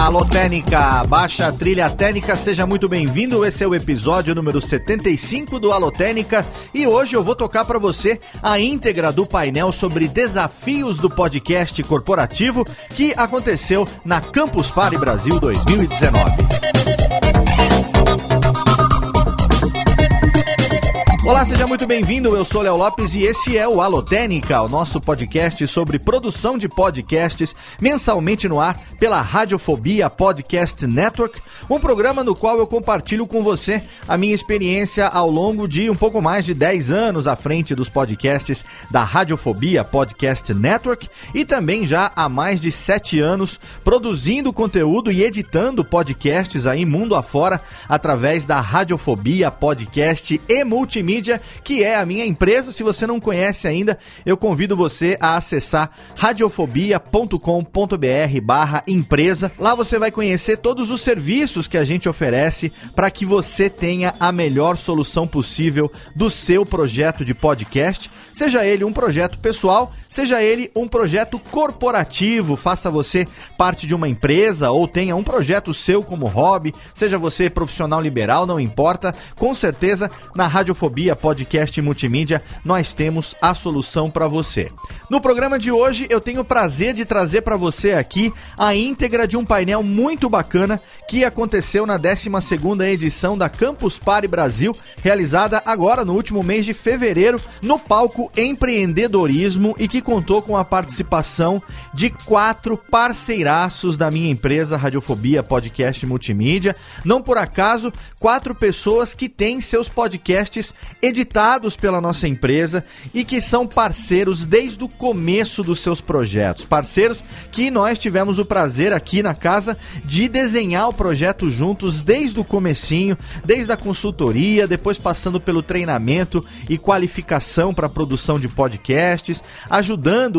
Alô Técnica, baixa trilha técnica, seja muito bem-vindo. Esse é o episódio número 75 do Alô Técnica e hoje eu vou tocar para você a íntegra do painel sobre desafios do podcast corporativo que aconteceu na Campus Party Brasil 2019. Olá, seja muito bem-vindo. Eu sou Léo Lopes e esse é o Alotênica, o nosso podcast sobre produção de podcasts mensalmente no ar pela Radiofobia Podcast Network, um programa no qual eu compartilho com você a minha experiência ao longo de um pouco mais de 10 anos à frente dos podcasts da Radiofobia Podcast Network e também já há mais de 7 anos produzindo conteúdo e editando podcasts aí mundo afora através da Radiofobia Podcast e Multimídia Mídia, que é a minha empresa. Se você não conhece ainda, eu convido você a acessar radiofobia.com.br barra empresa. Lá você vai conhecer todos os serviços que a gente oferece para que você tenha a melhor solução possível do seu projeto de podcast, seja ele um projeto pessoal, seja ele um projeto corporativo, faça você parte de uma empresa ou tenha um projeto seu como hobby, seja você profissional liberal, não importa, com certeza na Radiofobia Podcast Multimídia, nós temos a solução para você. No programa de hoje, eu tenho o prazer de trazer para você aqui a íntegra de um painel muito bacana que aconteceu na 12ª edição da Campus Party Brasil, realizada agora no último mês de fevereiro, no palco Empreendedorismo e que contou com a participação de quatro parceiraços da minha empresa Radiofobia Podcast Multimídia. Não por acaso, quatro pessoas que têm seus podcasts editados pela nossa empresa e que são parceiros desde o começo dos seus projetos. Parceiros que nós tivemos o prazer aqui na casa de desenhar o projeto juntos desde o comecinho, desde a consultoria, depois passando pelo treinamento e qualificação para produção de podcasts, ajudando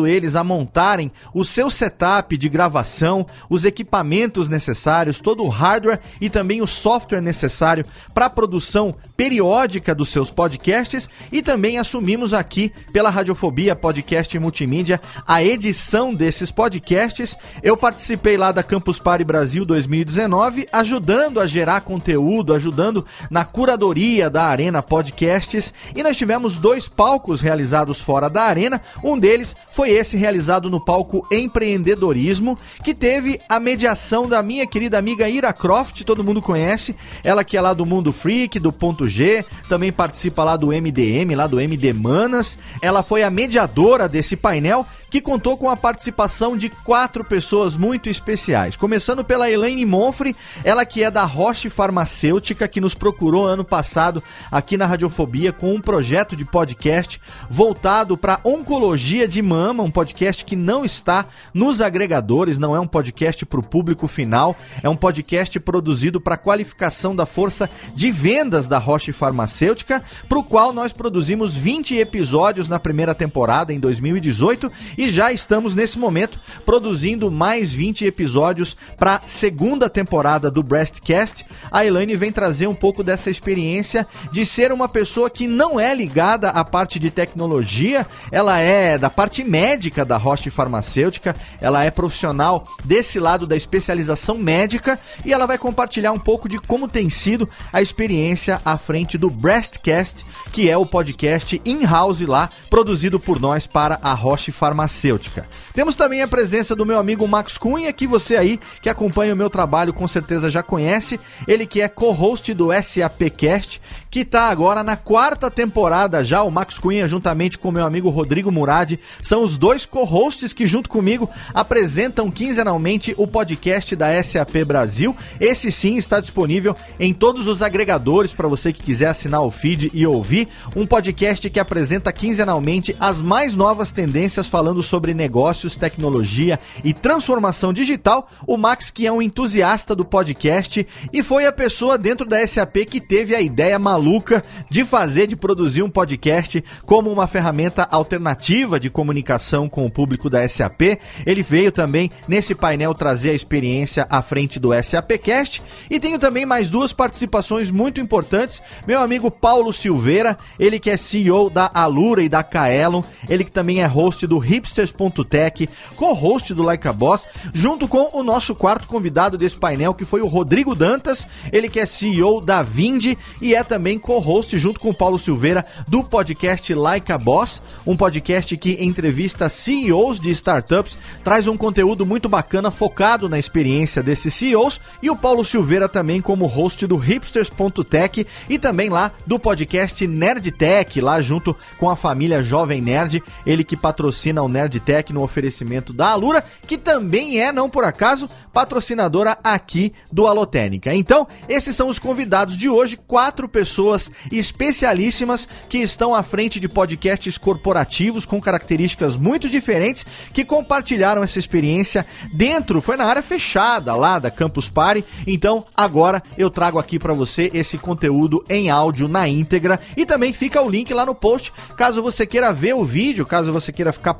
eles a montarem o seu setup de gravação, os equipamentos necessários, todo o hardware e também o software necessário para a produção periódica dos seus podcasts e também assumimos aqui pela Radiofobia Podcast Multimídia a edição desses podcasts. Eu participei lá da Campus Party Brasil 2019, ajudando a gerar conteúdo, ajudando na curadoria da Arena Podcasts e nós tivemos dois palcos realizados fora da arena. Um deles foi esse realizado no palco Empreendedorismo, que teve a mediação da minha querida amiga Ira Croft, todo mundo conhece, ela que é lá do Mundo Freak, do Ponto G, também participa lá do MDM, lá do MD Manas. Ela foi a mediadora desse painel que contou com a participação de quatro pessoas muito especiais. Começando pela Elaine Monfre, ela que é da Roche Farmacêutica, que nos procurou ano passado aqui na Radiofobia com um projeto de podcast voltado para oncologia de mama, um podcast que não está nos agregadores, não é um podcast para o público final, é um podcast produzido para qualificação da força de vendas da Roche Farmacêutica, para o qual nós produzimos 20 episódios na primeira temporada em 2018 e já estamos nesse momento produzindo mais 20 episódios para segunda temporada do Breastcast. A Elaine vem trazer um pouco dessa experiência de ser uma pessoa que não é ligada à parte de tecnologia, ela é da parte médica da Roche Farmacêutica, ela é profissional desse lado da especialização médica. E ela vai compartilhar um pouco de como tem sido a experiência à frente do Breastcast, que é o podcast in-house lá, produzido por nós para a Roche Farmacêutica farmacêutica. Temos também a presença do meu amigo Max Cunha, que você aí que acompanha o meu trabalho com certeza já conhece. Ele que é co-host do SAPcast, que está agora na quarta temporada já. O Max Cunha, juntamente com meu amigo Rodrigo Murad, são os dois co-hosts que, junto comigo, apresentam quinzenalmente o podcast da SAP Brasil. Esse sim está disponível em todos os agregadores para você que quiser assinar o feed e ouvir. Um podcast que apresenta quinzenalmente as mais novas tendências falando sobre negócios, tecnologia e transformação digital. O Max, que é um entusiasta do podcast e foi a pessoa dentro da SAP que teve a ideia maluca de fazer, de produzir um podcast como uma ferramenta alternativa de comunicação com o público da SAP. Ele veio também nesse painel trazer a experiência à frente do SAPcast e tenho também mais duas participações muito importantes. Meu amigo Paulo Silveira, ele que é CEO da Alura e da Kaelon, ele que também é host do hipsters.tech, co-host do Like a Boss, junto com o nosso quarto convidado desse painel que foi o Rodrigo Dantas, ele que é CEO da Vindi e é também co-host junto com o Paulo Silveira do podcast Like a Boss, um podcast que entrevista CEOs de startups, traz um conteúdo muito bacana focado na experiência desses CEOs e o Paulo Silveira também como host do hipsters.tech e também lá do podcast Nerdtech, lá junto com a família Jovem Nerd, ele que patrocina o Nerdtech no oferecimento da Alura, que também é, não por acaso, patrocinadora aqui do Alotênica. Então, esses são os convidados de hoje, quatro pessoas especialíssimas que estão à frente de podcasts corporativos com características muito diferentes que compartilharam essa experiência dentro, foi na área fechada lá da Campus Party. Então, agora eu trago aqui para você esse conteúdo em áudio na íntegra e também fica o link lá no post, caso você queira ver o vídeo, caso você queira ficar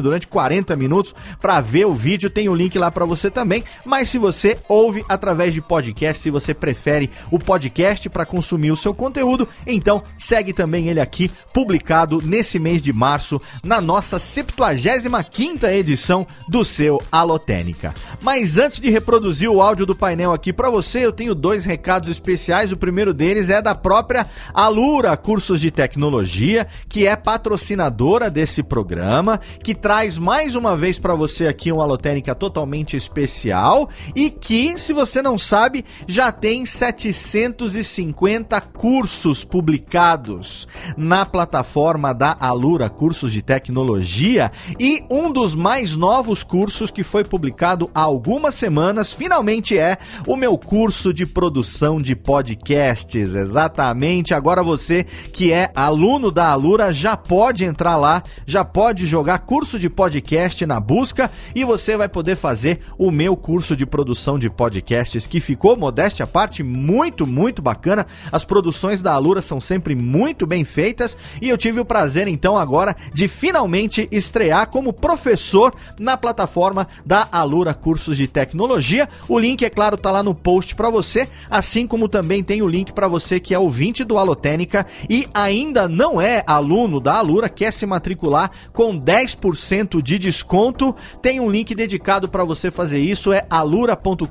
durante 40 minutos para ver o vídeo, tem o link lá para você também. Mas se você ouve através de podcast, se você prefere o podcast para consumir o seu conteúdo, então segue também ele aqui, publicado nesse mês de março, na nossa 75 edição do seu Alotênica. Mas antes de reproduzir o áudio do painel aqui para você, eu tenho dois recados especiais. O primeiro deles é da própria Alura Cursos de Tecnologia, que é patrocinadora desse programa, que traz mais uma vez para você aqui um Alotênica totalmente especial e que, se você não sabe, já tem 750 cursos publicados na plataforma da Alura Cursos de Tecnologia e um dos mais novos cursos que foi publicado há algumas semanas finalmente é o meu curso de produção de podcasts. Exatamente. Agora você que é aluno da Alura já pode entrar lá, já pode jogar curso de podcast na busca e você vai poder fazer o meu curso de produção de podcasts que ficou, modéstia à parte, muito, muito bacana. As produções da Alura são sempre muito bem feitas e eu tive o prazer, então, agora de finalmente estrear como professor na plataforma da Alura Cursos de Tecnologia. O link, é claro, tá lá no post para você, assim como também tem o link para você que é ouvinte do Alotênica e ainda não é aluno da Alura, quer se matricular com 10% de desconto. Tem um link dedicado para você fazer isso, é alura.com.br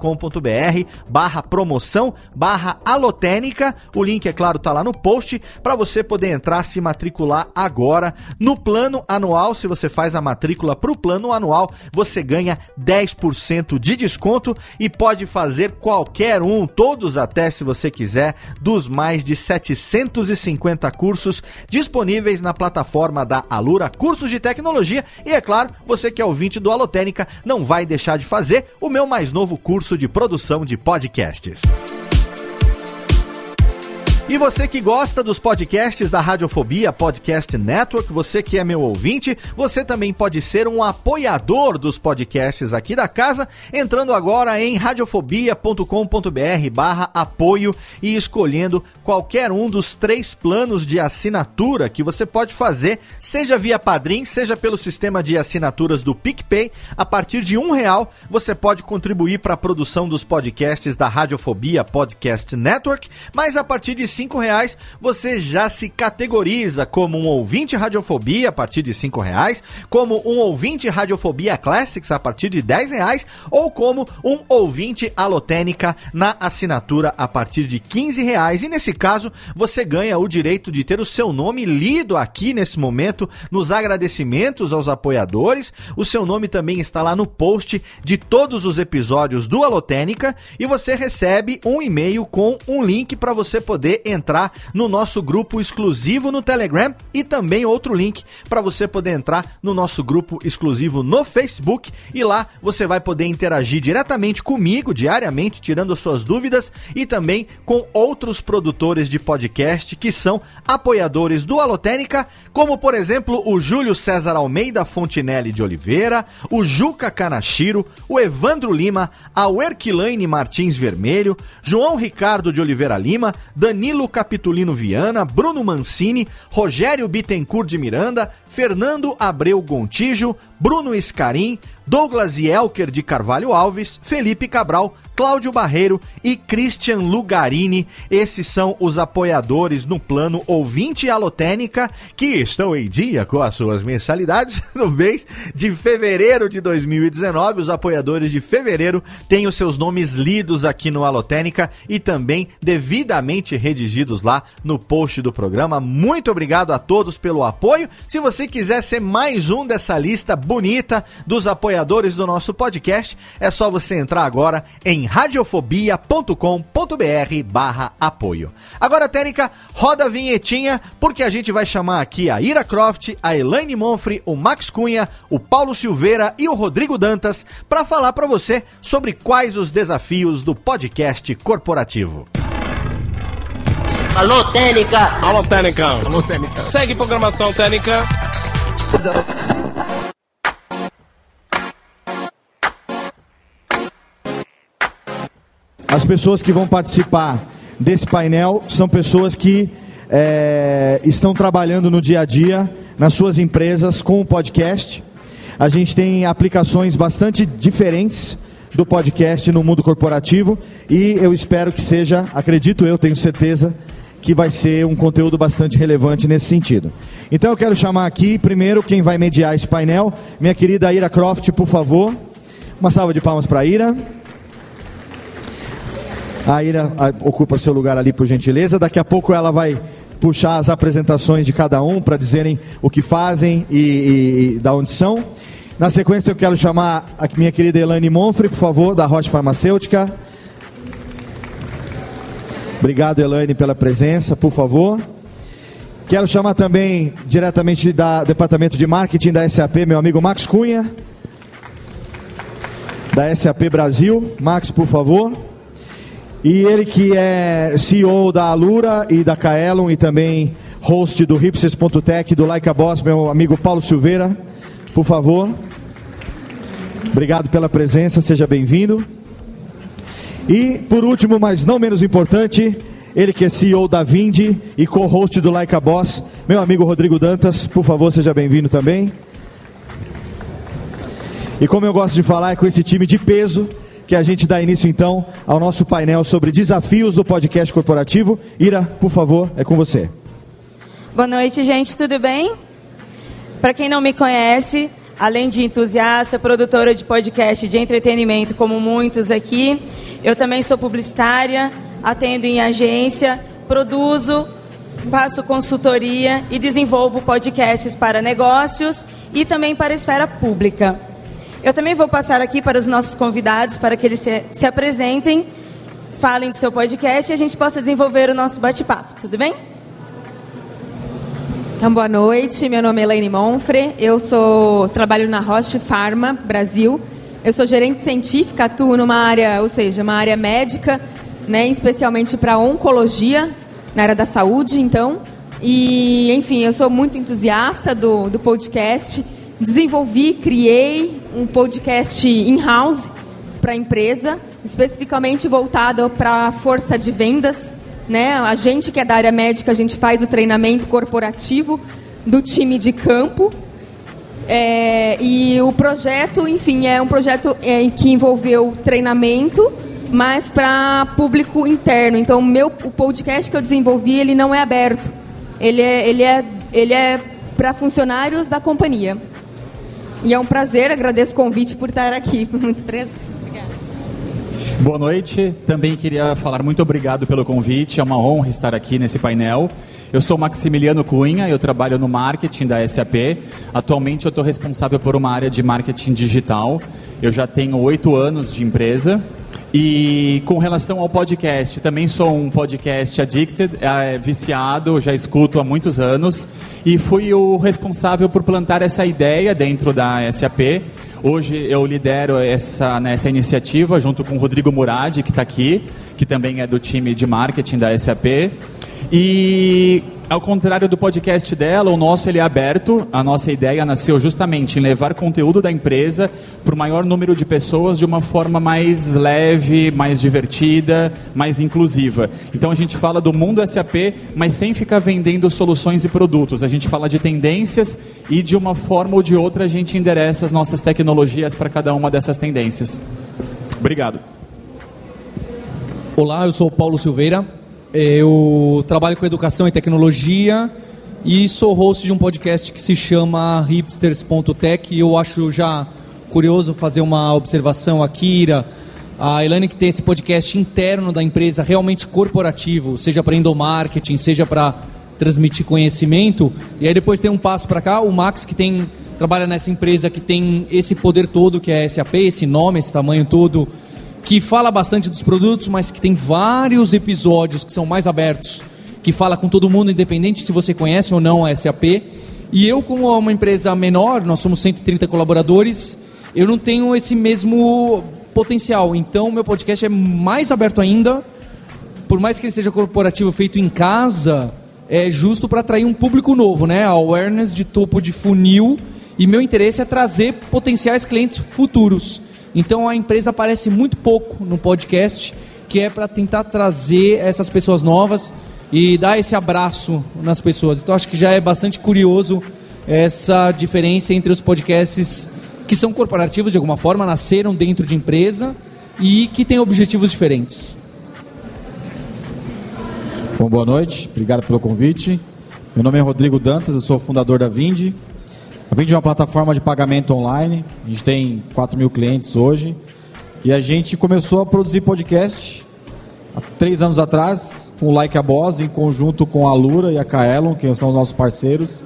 barra promoção barra alotênica. O link, é claro, tá lá no post para você poder entrar, se matricular agora. No plano anual, se você faz a matrícula para o plano anual, você ganha 10% de desconto e pode fazer qualquer um, todos até se você quiser, dos mais de 750 cursos disponíveis na plataforma da Alura Cursos de Tecnologia. E é claro, você que é ouvinte do Alotênica não vai deixar de fazer o meu mais novo curso de produção de podcasts. E você que gosta dos podcasts da Radiofobia Podcast Network, você que é meu ouvinte, você também pode ser um apoiador dos podcasts aqui da casa, entrando agora em radiofobia.com.br barra apoio e escolhendo qualquer um dos três planos de assinatura que você pode fazer, seja via Padrim, seja pelo sistema de assinaturas do PicPay. A partir de um real, você pode contribuir para a produção dos podcasts da Radiofobia Podcast Network, mas a partir de cinco reais você já se categoriza como um ouvinte radiofobia a partir de cinco reais, como um ouvinte radiofobia classics a partir de dez reais ou como um ouvinte alotênica na assinatura a partir de quinze reais. E nesse caso você ganha o direito de ter o seu nome lido aqui nesse momento nos agradecimentos aos apoiadores. O seu nome também está lá no post de todos os episódios do Alotênica e você recebe um e-mail com um link para você poder entrar no nosso grupo exclusivo no Telegram e também outro link para você poder entrar no nosso grupo exclusivo no Facebook e lá você vai poder interagir diretamente comigo diariamente, tirando as suas dúvidas e também com outros produtores de podcast que são apoiadores do Alotênica, como por exemplo o Júlio César Almeida Fontinelli de Oliveira, o Juca Kanashiro, o Evandro Lima, a Erquilaine Martins Vermelho, João Ricardo de Oliveira Lima, Danilo Capitulino Viana, Bruno Mancini, Rogério Bittencourt de Miranda, Fernando Abreu Gontijo, Bruno Escarim, Douglas Elker de Carvalho Alves, Felipe Cabral, Cláudio Barreiro e Christian Lugarini. Esses são os apoiadores no plano ouvinte alotênica que estão em dia com as suas mensalidades no mês de fevereiro de 2019. Os apoiadores de fevereiro têm os seus nomes lidos aqui no Alotênica e também devidamente redigidos lá no post do programa. Muito obrigado a todos pelo apoio. Se você quiser ser mais um dessa lista bonita dos apoiadores do nosso podcast, é só você entrar agora em radiofobia.com.br barra apoio. Agora, Técnica, roda a vinhetinha, porque a gente vai chamar aqui a Ira Croft, a Elaine Monfre, o Max Cunha, o Paulo Silveira e o Rodrigo Dantas para falar para você sobre quais os desafios do podcast corporativo. Alô, Técnica! Alô, Técnica! Alô, Técnica! Segue programação Técnica! As pessoas que vão participar desse painel são pessoas que é, estão trabalhando no dia a dia nas suas empresas com o podcast. A gente tem aplicações bastante diferentes do podcast no mundo corporativo e eu espero que seja, acredito eu, tenho certeza, que vai ser um conteúdo bastante relevante nesse sentido. Então eu quero chamar aqui, primeiro, quem vai mediar esse painel, minha querida Ira Croft, por favor. Uma salva de palmas para a Ira. A Ira ocupa seu lugar ali, por gentileza. Daqui a pouco ela vai puxar as apresentações de cada um para dizerem o que fazem e, e, e da onde são. Na sequência, eu quero chamar a minha querida Elane Monfre, por favor, da Roche Farmacêutica. Obrigado, Elaine, pela presença, por favor. Quero chamar também, diretamente do Departamento de Marketing da SAP, meu amigo Max Cunha, da SAP Brasil. Max, por favor. E ele que é CEO da Alura e da Kaelon e também host do Hipsters.tech, do Like a Boss, meu amigo Paulo Silveira, por favor. Obrigado pela presença, seja bem-vindo. E por último, mas não menos importante, ele que é CEO da Vindi e co-host do Like a Boss, meu amigo Rodrigo Dantas, por favor, seja bem-vindo também. E como eu gosto de falar, é com esse time de peso que a gente dá início então ao nosso painel sobre desafios do podcast corporativo. Ira, por favor, é com você. Boa noite, gente, tudo bem? Para quem não me conhece, além de entusiasta, produtora de podcast de entretenimento, como muitos aqui, eu também sou publicitária, atendo em agência, produzo, faço consultoria e desenvolvo podcasts para negócios e também para a esfera pública. Eu também vou passar aqui para os nossos convidados para que eles se, se apresentem, falem do seu podcast e a gente possa desenvolver o nosso bate-papo. Tudo bem? Então, boa noite. Meu nome é Elaine Monfre. Eu sou trabalho na Roche Pharma Brasil. Eu sou gerente científica, atuo numa área, ou seja, uma área médica, né, especialmente para oncologia, na área da saúde, então. E, enfim, eu sou muito entusiasta do, do podcast. Desenvolvi, criei um podcast in-house para a empresa, especificamente voltado para a força de vendas. Né? A gente que é da área médica, a gente faz o treinamento corporativo do time de campo. É, e o projeto, enfim, é um projeto é, que envolveu treinamento mas para público interno. Então, meu, o podcast que eu desenvolvi, ele não é aberto. Ele é, ele é, ele é para funcionários da companhia. E é um prazer, agradeço o convite por estar aqui. Muito Obrigada. Boa noite. Também queria falar muito obrigado pelo convite. É uma honra estar aqui nesse painel. Eu sou Maximiliano Cunha, eu trabalho no marketing da SAP. Atualmente eu estou responsável por uma área de marketing digital. Eu já tenho oito anos de empresa. E com relação ao podcast, também sou um podcast addicted, é, viciado, já escuto há muitos anos e fui o responsável por plantar essa ideia dentro da SAP. Hoje eu lidero essa, nessa iniciativa junto com o Rodrigo Murad, que está aqui, que também é do time de marketing da SAP. E ao contrário do podcast dela, o nosso ele é aberto. A nossa ideia nasceu justamente em levar conteúdo da empresa para o maior número de pessoas de uma forma mais leve, mais divertida, mais inclusiva. Então a gente fala do mundo SAP, mas sem ficar vendendo soluções e produtos. A gente fala de tendências e de uma forma ou de outra a gente endereça as nossas tecnologias para cada uma dessas tendências. Obrigado. Olá, eu sou Paulo Silveira. Eu trabalho com educação e tecnologia e sou host de um podcast que se chama hipsters.tech eu acho já curioso fazer uma observação aqui, Ira. A Elane que tem esse podcast interno da empresa, realmente corporativo, seja para endomarketing, seja para transmitir conhecimento. E aí depois tem um passo para cá, o Max que tem trabalha nessa empresa que tem esse poder todo que é SAP, esse nome, esse tamanho todo que fala bastante dos produtos, mas que tem vários episódios que são mais abertos, que fala com todo mundo, independente se você conhece ou não a SAP. E eu, como uma empresa menor, nós somos 130 colaboradores, eu não tenho esse mesmo potencial. Então, meu podcast é mais aberto ainda, por mais que ele seja corporativo, feito em casa, é justo para atrair um público novo, né? A awareness de topo de funil. E meu interesse é trazer potenciais clientes futuros. Então a empresa aparece muito pouco no podcast, que é para tentar trazer essas pessoas novas e dar esse abraço nas pessoas. Então acho que já é bastante curioso essa diferença entre os podcasts que são corporativos de alguma forma, nasceram dentro de empresa e que têm objetivos diferentes. Bom, boa noite, obrigado pelo convite. Meu nome é Rodrigo Dantas, eu sou fundador da Vindi. A Vindi é uma plataforma de pagamento online. A gente tem 4 mil clientes hoje. E a gente começou a produzir podcast há três anos atrás, com o Like a Boss, em conjunto com a Lura e a Kaelon, que são os nossos parceiros.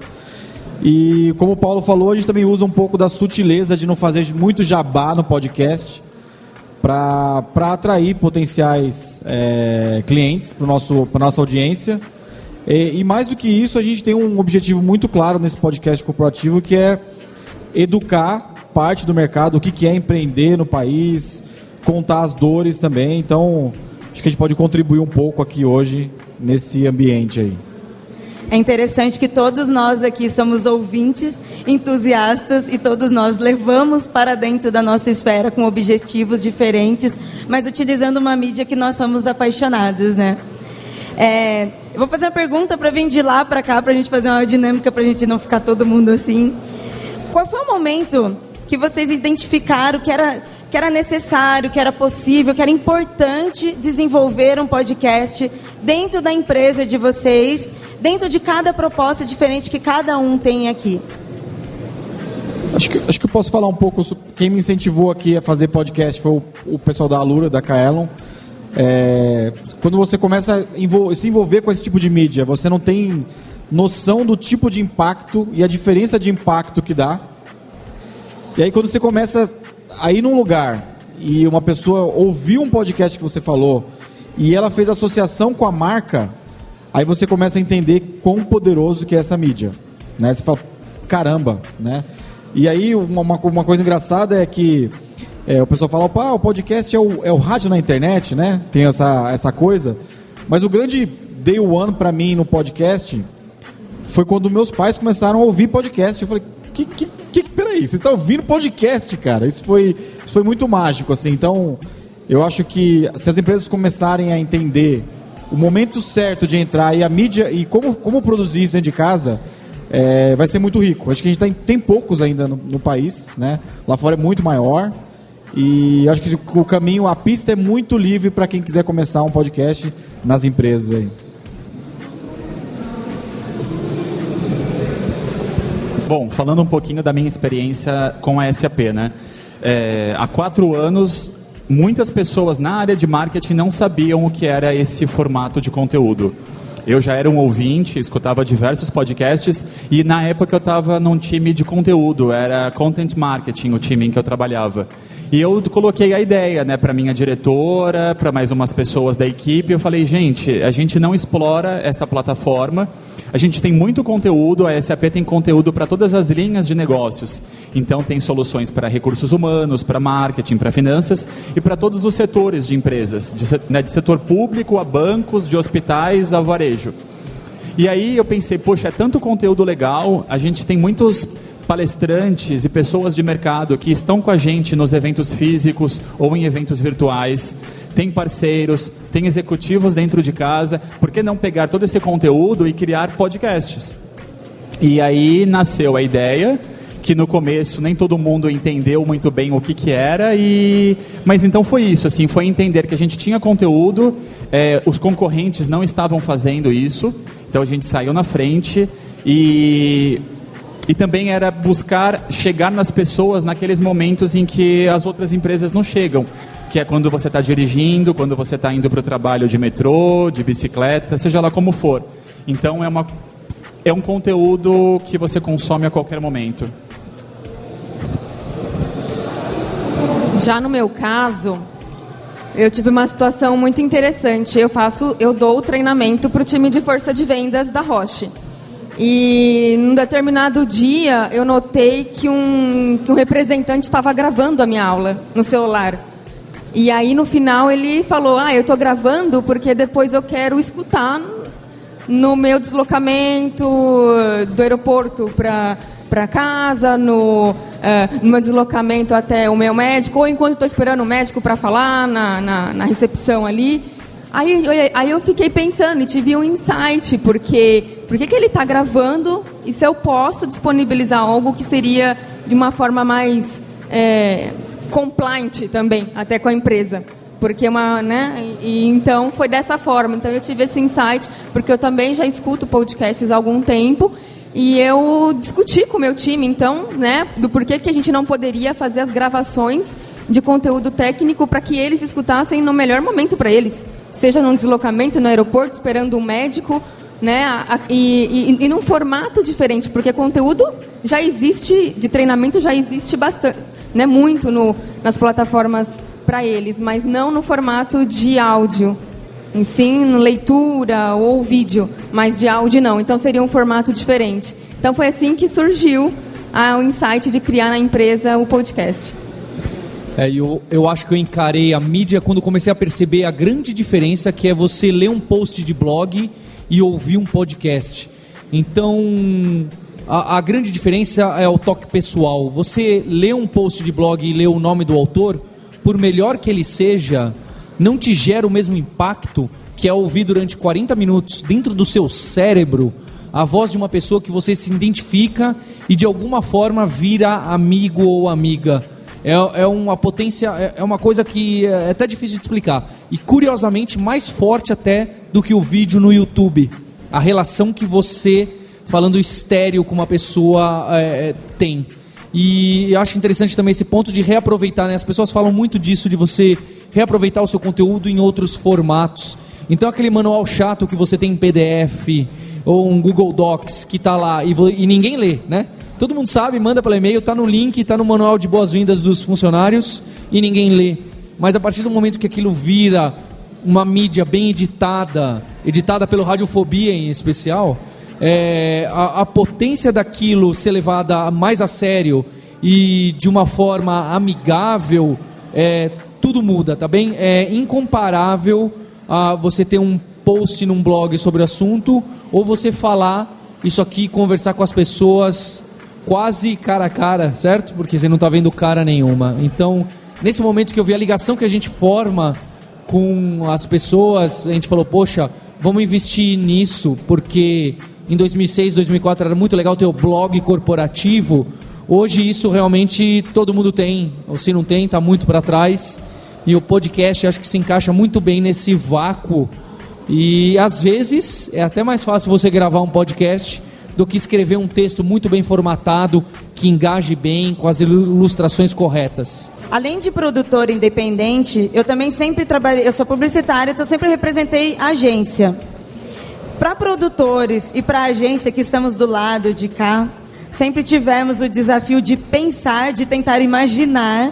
E como o Paulo falou, a gente também usa um pouco da sutileza de não fazer muito jabá no podcast para atrair potenciais é, clientes para a nossa audiência e, e, mais do que isso, a gente tem um objetivo muito claro nesse podcast corporativo que é educar parte do mercado, o que, que é empreender no país, contar as dores também. Então, acho que a gente pode contribuir um pouco aqui hoje nesse ambiente aí. É interessante que todos nós aqui somos ouvintes, entusiastas e todos nós levamos para dentro da nossa esfera com objetivos diferentes, mas utilizando uma mídia que nós somos apaixonados, né? É, eu vou fazer uma pergunta para vir de lá para cá, para a gente fazer uma dinâmica, para a gente não ficar todo mundo assim. Qual foi o momento que vocês identificaram que era, que era necessário, que era possível, que era importante desenvolver um podcast dentro da empresa de vocês, dentro de cada proposta diferente que cada um tem aqui? Acho que, acho que eu posso falar um pouco. Quem me incentivou aqui a fazer podcast foi o, o pessoal da Alura, da Kaelon. É, quando você começa a se envolver com esse tipo de mídia, você não tem noção do tipo de impacto e a diferença de impacto que dá. E aí quando você começa a ir num lugar e uma pessoa ouviu um podcast que você falou e ela fez associação com a marca, aí você começa a entender quão poderoso que é essa mídia. Né? Você fala, caramba, né? E aí uma, uma coisa engraçada é que é, o pessoal fala, opa, o podcast é o, é o rádio na internet, né? Tem essa, essa coisa. Mas o grande day one para mim no podcast foi quando meus pais começaram a ouvir podcast. Eu falei, que, que, que peraí, você está ouvindo podcast, cara? Isso foi, isso foi muito mágico, assim. Então, eu acho que se as empresas começarem a entender o momento certo de entrar e a mídia e como, como produzir isso dentro de casa, é, vai ser muito rico. Acho que a gente tem, tem poucos ainda no, no país, né? Lá fora é muito maior. E acho que o caminho, a pista é muito livre para quem quiser começar um podcast nas empresas aí. Bom, falando um pouquinho da minha experiência com a SAP, né? É, há quatro anos, muitas pessoas na área de marketing não sabiam o que era esse formato de conteúdo. Eu já era um ouvinte, escutava diversos podcasts e na época eu estava num time de conteúdo, era content marketing o time em que eu trabalhava. E eu coloquei a ideia, né, para minha diretora, para mais umas pessoas da equipe. Eu falei, gente, a gente não explora essa plataforma. A gente tem muito conteúdo, a SAP tem conteúdo para todas as linhas de negócios. Então tem soluções para recursos humanos, para marketing, para finanças e para todos os setores de empresas, de, né, de setor público a bancos, de hospitais a varejo. E aí eu pensei, poxa, é tanto conteúdo legal, a gente tem muitos palestrantes e pessoas de mercado que estão com a gente nos eventos físicos ou em eventos virtuais, tem parceiros, tem executivos dentro de casa, por que não pegar todo esse conteúdo e criar podcasts? E aí nasceu a ideia que no começo nem todo mundo entendeu muito bem o que, que era e mas então foi isso assim foi entender que a gente tinha conteúdo é, os concorrentes não estavam fazendo isso então a gente saiu na frente e e também era buscar chegar nas pessoas naqueles momentos em que as outras empresas não chegam, que é quando você está dirigindo, quando você está indo para o trabalho de metrô, de bicicleta, seja lá como for. Então é, uma, é um conteúdo que você consome a qualquer momento. Já no meu caso, eu tive uma situação muito interessante. Eu faço, eu dou o treinamento para o time de força de vendas da Roche. E num determinado dia eu notei que um, que um representante estava gravando a minha aula no celular. E aí no final ele falou: Ah, eu estou gravando porque depois eu quero escutar no meu deslocamento do aeroporto para para casa, no, uh, meu deslocamento até o meu médico, ou enquanto estou esperando o médico para falar na, na, na recepção ali. Aí, aí eu fiquei pensando e tive um insight, porque por que, que ele está gravando e se eu posso disponibilizar algo que seria de uma forma mais é, compliant também, até com a empresa. Porque uma, né? E, então foi dessa forma. Então eu tive esse insight, porque eu também já escuto podcasts há algum tempo e eu discuti com o meu time, então, né, do porquê que a gente não poderia fazer as gravações de conteúdo técnico para que eles escutassem no melhor momento para eles seja num deslocamento no aeroporto, esperando um médico, né? E, e, e num formato diferente, porque conteúdo já existe, de treinamento já existe bastante, né? Muito no, nas plataformas para eles, mas não no formato de áudio. Sim, leitura ou vídeo, mas de áudio não. Então seria um formato diferente. Então foi assim que surgiu o insight de criar na empresa o podcast. É, eu, eu acho que eu encarei a mídia quando comecei a perceber a grande diferença que é você ler um post de blog e ouvir um podcast. Então, a, a, grande diferença é o toque pessoal. Você lê um post de blog e lê o nome do autor, por melhor que ele seja, não te gera o mesmo impacto que é ouvir durante 40 minutos dentro do seu cérebro a voz de uma pessoa que você se identifica e de alguma forma vira amigo ou amiga é, é uma potência, é, é uma coisa que é até difícil de explicar. E curiosamente, mais forte até do que o vídeo no YouTube. A relação que você, falando estéreo com uma pessoa, é, é tem. E eu acho interessante também esse ponto de reaproveitar, né? As pessoas falam muito disso, de você reaproveitar o seu conteúdo em outros formatos. Então aquele manual chato que você tem em PDF ou um Google Docs que está lá e, e ninguém lê, né? Todo mundo sabe, manda pelo e-mail, está no link, está no manual de boas-vindas dos funcionários e ninguém lê. Mas a partir do momento que aquilo vira uma mídia bem editada, editada pelo Radiofobia em especial, é, a, a, potência daquilo ser levada mais a sério e de uma forma amigável, é, tudo muda, tá bem? É incomparável a você ter um post num blog sobre o assunto ou você falar isso aqui, conversar com as pessoas quase cara a cara, certo? Porque você não está vendo cara nenhuma. Então, nesse momento que eu vi a ligação que a gente forma com as pessoas, a gente falou, poxa, vamos investir nisso, porque em 2006, 2004 era muito legal ter o blog corporativo, Hoje isso realmente todo mundo tem, ou se não tem, está muito para trás. E o podcast acho que se encaixa muito bem nesse vácuo. E às vezes é até mais fácil você gravar um podcast do que escrever um texto muito bem formatado, que engaje bem, com as ilustrações corretas. Além de produtora independente, eu também sempre trabalhei, eu sou publicitária, então sempre representei agência. Para produtores e para agência que estamos do lado de cá, sempre tivemos o desafio de pensar, de tentar imaginar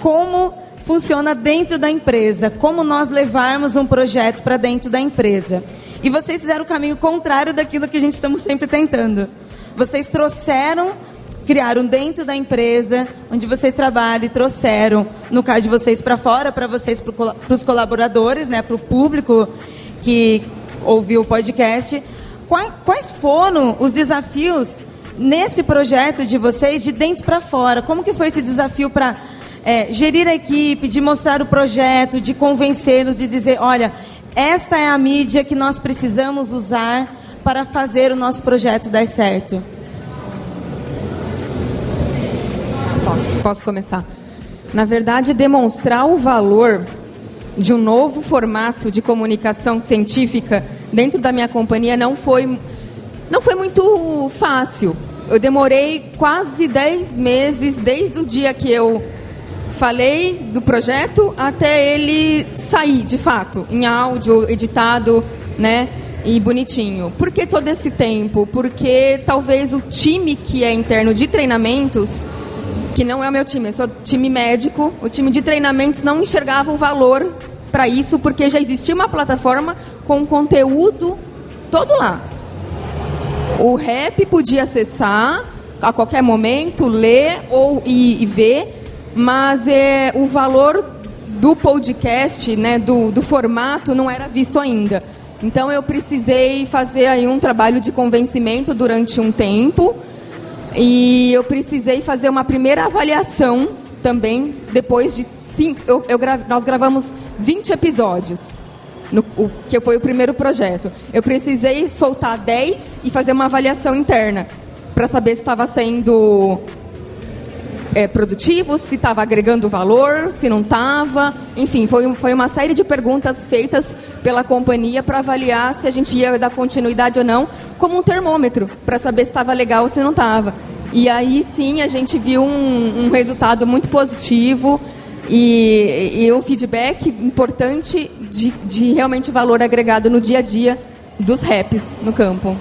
como funciona dentro da empresa, como nós levarmos um projeto para dentro da empresa. E vocês fizeram o caminho contrário daquilo que a gente estamos sempre tentando. Vocês trouxeram, criaram dentro da empresa onde vocês trabalham e trouxeram, no caso de vocês para fora, para vocês, para os colaboradores, né, para o público que ouviu o podcast. Quais foram os desafios nesse projeto de vocês de dentro para fora? Como que foi esse desafio para é, gerir a equipe, de mostrar o projeto, de convencê-los, de dizer, olha, esta é a mídia que nós precisamos usar para fazer o nosso projeto dar certo. Posso, posso começar. Na verdade, demonstrar o valor de um novo formato de comunicação científica dentro da minha companhia não foi, não foi muito fácil. Eu demorei quase 10 meses desde o dia que eu falei do projeto até ele sair, de fato, em áudio, editado, né? E bonitinho. Por que todo esse tempo? Porque talvez o time que é interno de treinamentos, que não é o meu time, eu sou time médico, o time de treinamentos não enxergava o valor para isso, porque já existia uma plataforma com conteúdo todo lá. O rap podia acessar a qualquer momento, ler ou e, e ver mas é, o valor do podcast, né, do, do formato, não era visto ainda. Então eu precisei fazer aí um trabalho de convencimento durante um tempo e eu precisei fazer uma primeira avaliação também depois de cinco. Eu, eu gra, nós gravamos 20 episódios, no, o, que foi o primeiro projeto. Eu precisei soltar 10 e fazer uma avaliação interna para saber se estava sendo é, produtivo, se estava agregando valor, se não estava. Enfim, foi, foi uma série de perguntas feitas pela companhia para avaliar se a gente ia dar continuidade ou não, como um termômetro, para saber se estava legal ou se não estava. E aí sim a gente viu um, um resultado muito positivo e, e um feedback importante de, de realmente valor agregado no dia a dia dos raps no campo.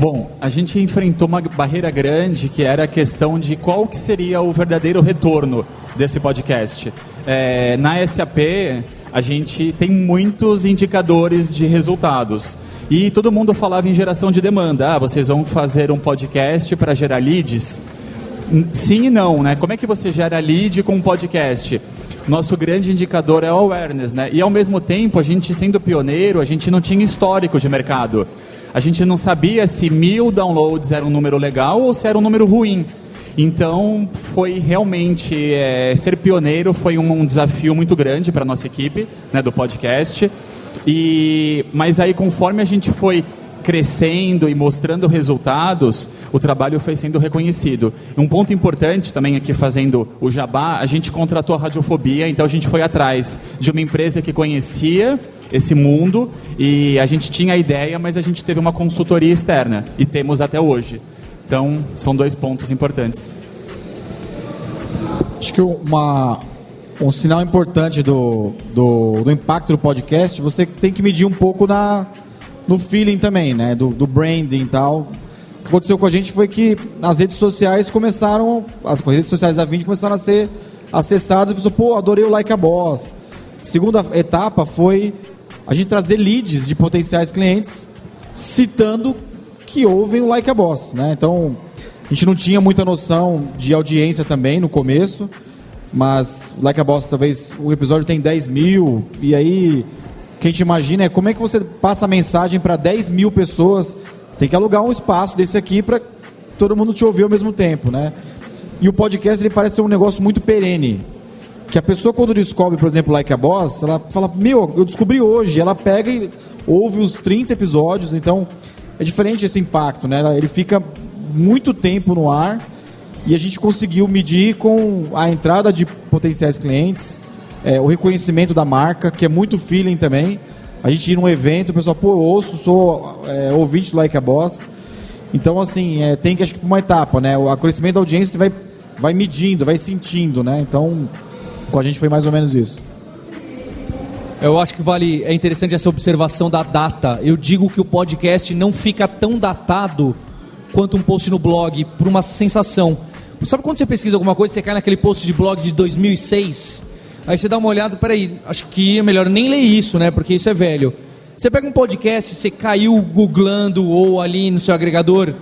Bom, a gente enfrentou uma barreira grande que era a questão de qual que seria o verdadeiro retorno desse podcast. É, na SAP, a gente tem muitos indicadores de resultados. E todo mundo falava em geração de demanda. Ah, vocês vão fazer um podcast para gerar leads? Sim e não, né? Como é que você gera lead com um podcast? Nosso grande indicador é o awareness, né? E ao mesmo tempo, a gente sendo pioneiro, a gente não tinha histórico de mercado a gente não sabia se mil downloads era um número legal ou se era um número ruim. Então, foi realmente é, ser pioneiro foi um, um desafio muito grande para nossa equipe, né, do podcast. E mas aí conforme a gente foi crescendo e mostrando resultados, o trabalho foi sendo reconhecido. Um ponto importante também aqui fazendo o jabá, a gente contratou a radiofobia, então a gente foi atrás de uma empresa que conhecia esse mundo e a gente tinha a ideia, mas a gente teve uma consultoria externa e temos até hoje. Então, são dois pontos importantes. Acho que uma, um sinal importante do, do, do impacto do podcast, você tem que medir um pouco na, no feeling também, né? Do, do branding e tal. O que aconteceu com a gente foi que as redes sociais começaram, as redes sociais da Vind começaram a ser acessadas, e pessoa, pô, adorei o Like a Boss. Segunda etapa foi a gente trazer leads de potenciais clientes citando que ouvem o Like a Boss, né? Então, a gente não tinha muita noção de audiência também no começo, mas Like a Boss talvez o episódio tem 10 mil, e aí que a gente imagina é como é que você passa a mensagem para 10 mil pessoas. Tem que alugar um espaço desse aqui para todo mundo te ouvir ao mesmo tempo, né? E o podcast ele parece ser um negócio muito perene. Que a pessoa quando descobre, por exemplo, Like a Boss, ela fala, meu, eu descobri hoje. Ela pega e ouve os 30 episódios, então é diferente esse impacto, né? Ele fica muito tempo no ar e a gente conseguiu medir com a entrada de potenciais clientes, é, o reconhecimento da marca, que é muito feeling também. A gente ir num evento, o pessoal, pô, eu ouço, sou é, ouvinte do Like a Boss. Então, assim, é, tem que, acho que, uma etapa, né? O crescimento da audiência vai, vai medindo, vai sentindo, né? Então, com a gente foi mais ou menos isso. Eu acho que vale, é interessante essa observação da data. Eu digo que o podcast não fica tão datado quanto um post no blog, por uma sensação. Sabe quando você pesquisa alguma coisa, você cai naquele post de blog de 2006? Aí você dá uma olhada, peraí, acho que é melhor nem ler isso, né? Porque isso é velho. Você pega um podcast, você caiu googlando ou ali no seu agregador,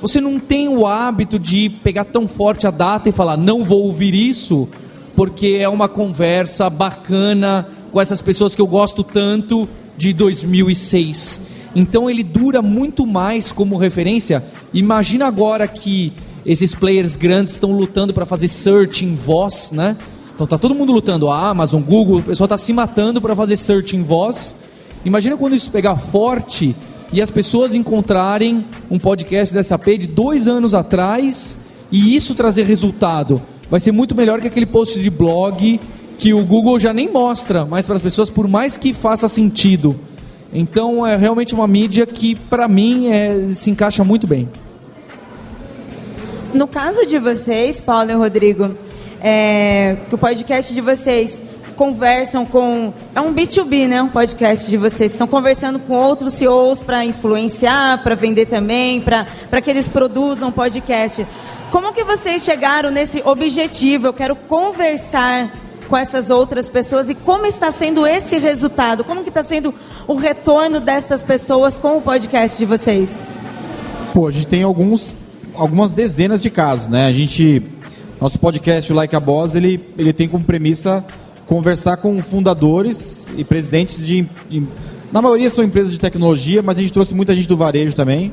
você não tem o hábito de pegar tão forte a data e falar, não vou ouvir isso, porque é uma conversa bacana com essas pessoas que eu gosto tanto de 2006. Então ele dura muito mais como referência. Imagina agora que esses players grandes estão lutando para fazer search em voz, né? Então tá todo mundo lutando, a Amazon, Google, o pessoal está se matando para fazer search em voz. Imagina quando isso pegar forte e as pessoas encontrarem um podcast da SAP de dois anos atrás e isso trazer resultado. Vai ser muito melhor que aquele post de blog que o Google já nem mostra mais para as pessoas, por mais que faça sentido. Então é realmente uma mídia que, para mim, é, se encaixa muito bem. No caso de vocês, Paulo e Rodrigo, é, que o podcast de vocês conversam com. É um B2B, né? Um podcast de vocês. Estão conversando com outros CEOs para influenciar, para vender também, para que eles produzam podcast. Como que vocês chegaram nesse objetivo? Eu quero conversar com essas outras pessoas e como está sendo esse resultado? Como que está sendo o retorno destas pessoas com o podcast de vocês? Pô, a gente tem alguns, algumas dezenas de casos, né? A gente, nosso podcast, o Like a Boss, ele, ele tem como premissa conversar com fundadores e presidentes de, na maioria são empresas de tecnologia, mas a gente trouxe muita gente do varejo também,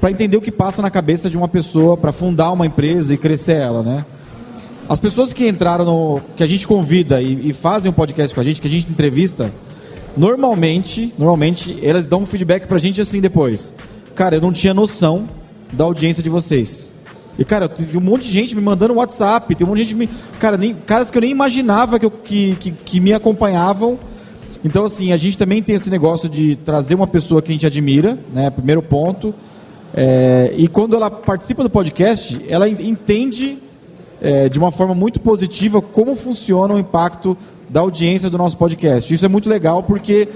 para entender o que passa na cabeça de uma pessoa para fundar uma empresa e crescer ela, né? As pessoas que entraram no. que a gente convida e, e fazem um podcast com a gente, que a gente entrevista, normalmente, normalmente, elas dão um feedback pra gente assim depois. Cara, eu não tinha noção da audiência de vocês. E, cara, tem um monte de gente me mandando WhatsApp, tem um monte de gente me. Cara, nem, caras que eu nem imaginava que, eu, que, que, que me acompanhavam. Então, assim, a gente também tem esse negócio de trazer uma pessoa que a gente admira, né? Primeiro ponto. É, e quando ela participa do podcast, ela entende é, de uma forma muito positiva como funciona o impacto da audiência do nosso podcast. Isso é muito legal porque